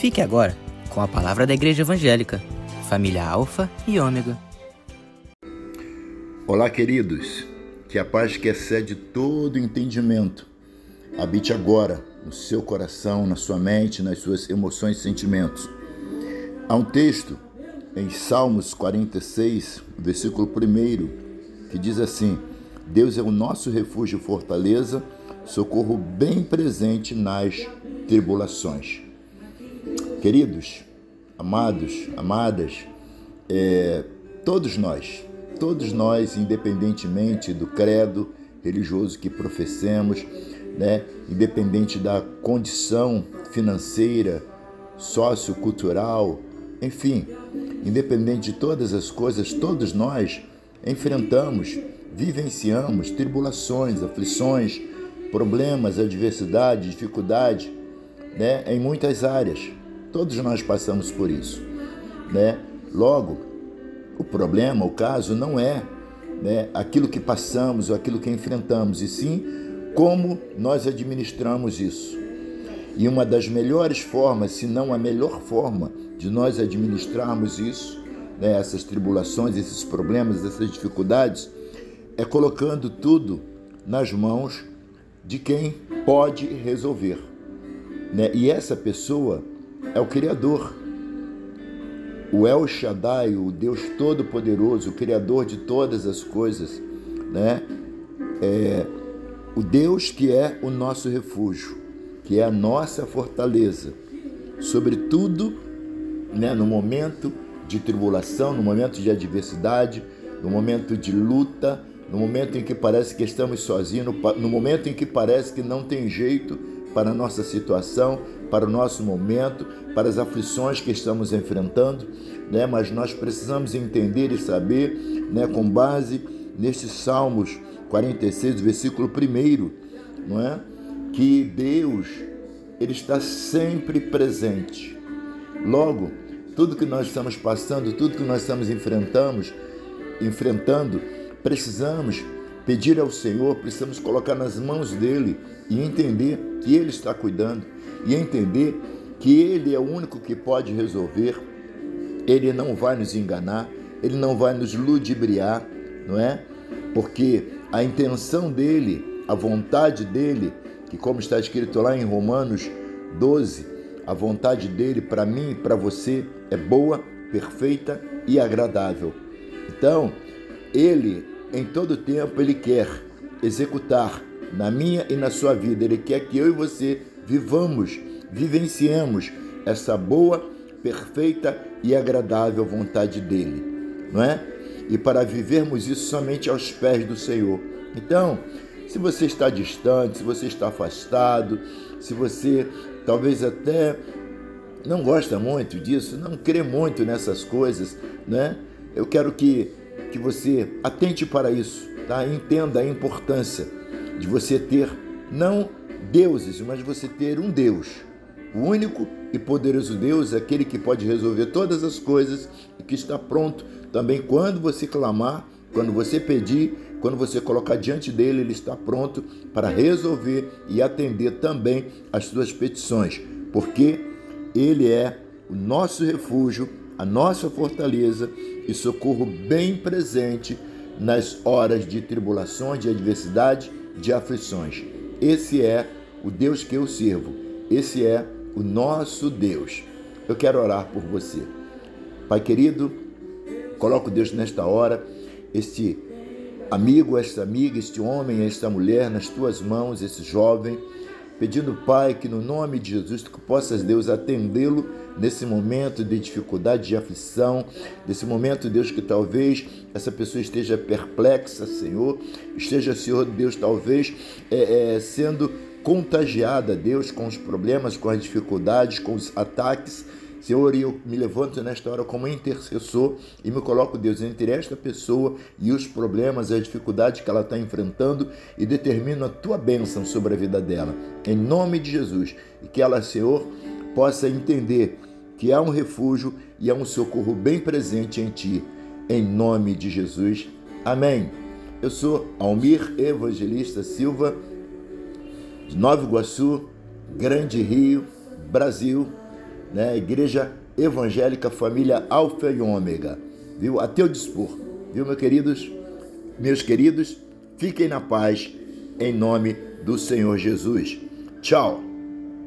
Fique agora com a palavra da Igreja Evangélica, família Alfa e Ômega. Olá, queridos. Que a paz que excede todo entendimento habite agora no seu coração, na sua mente, nas suas emoções e sentimentos. Há um texto em Salmos 46, versículo 1, que diz assim: Deus é o nosso refúgio e fortaleza, socorro bem presente nas tribulações. Queridos, amados, amadas, é, todos nós, todos nós, independentemente do credo religioso que professemos, né, independente da condição financeira, sociocultural, enfim, independente de todas as coisas, todos nós enfrentamos, vivenciamos tribulações, aflições, problemas, adversidade, dificuldade, né, em muitas áreas. Todos nós passamos por isso, né? Logo, o problema, o caso não é né, aquilo que passamos ou aquilo que enfrentamos, e sim como nós administramos isso. E uma das melhores formas, se não a melhor forma de nós administrarmos isso, né, essas tribulações, esses problemas, essas dificuldades, é colocando tudo nas mãos de quem pode resolver. Né? E essa pessoa é o Criador. O El Shaddai, o Deus Todo-Poderoso, o Criador de todas as coisas, né? É o Deus que é o nosso refúgio, que é a nossa fortaleza, sobretudo né, no momento de tribulação, no momento de adversidade, no momento de luta, no momento em que parece que estamos sozinhos, no momento em que parece que não tem jeito para a nossa situação, para o nosso momento, para as aflições que estamos enfrentando, né? mas nós precisamos entender e saber, né, com base nestes Salmos 46, versículo 1, não é? que Deus ele está sempre presente. Logo, tudo que nós estamos passando, tudo que nós estamos enfrentamos, enfrentando, precisamos pedir ao Senhor, precisamos colocar nas mãos dele e entender que ele está cuidando e entender que ele é o único que pode resolver. Ele não vai nos enganar, ele não vai nos ludibriar, não é? Porque a intenção dele, a vontade dele, que como está escrito lá em Romanos 12, a vontade dele para mim e para você é boa, perfeita e agradável. Então, ele em todo tempo ele quer executar na minha e na sua vida. Ele quer que eu e você vivamos, vivenciemos essa boa, perfeita e agradável vontade dele, não é? E para vivermos isso somente aos pés do Senhor. Então, se você está distante, se você está afastado, se você talvez até não gosta muito disso, não crê muito nessas coisas, né? Eu quero que, que você atente para isso, tá? Entenda a importância de você ter não deuses, mas você ter um Deus. O único e poderoso Deus, aquele que pode resolver todas as coisas e que está pronto também quando você clamar, quando você pedir, quando você colocar diante dele, ele está pronto para resolver e atender também as suas petições, porque ele é o nosso refúgio, a nossa fortaleza e socorro bem presente nas horas de tribulações, de adversidade, de aflições. Esse é o Deus que eu sirvo. Esse é o nosso Deus. Eu quero orar por você. Pai querido, coloco Deus nesta hora, este amigo, esta amiga, este homem, esta mulher nas tuas mãos, esse jovem, pedindo, Pai, que no nome de Jesus tu possas, Deus, atendê-lo nesse momento de dificuldade, de aflição, nesse momento, Deus, que talvez essa pessoa esteja perplexa, Senhor, esteja, Senhor, Deus, talvez é, é, sendo contagiada, Deus, com os problemas, com as dificuldades, com os ataques, Senhor, eu me levanto nesta hora como intercessor e me coloco, Deus, entre esta pessoa e os problemas as dificuldades que ela está enfrentando e determino a tua bênção sobre a vida dela. Em nome de Jesus. E que ela, Senhor, possa entender que há um refúgio e há um socorro bem presente em ti. Em nome de Jesus. Amém. Eu sou Almir Evangelista Silva, de Nova Iguaçu, Grande Rio, Brasil né? Igreja Evangélica Família Alfa e Ômega, viu? A teu dispor, viu, meus queridos? Meus queridos, fiquem na paz em nome do Senhor Jesus. Tchau.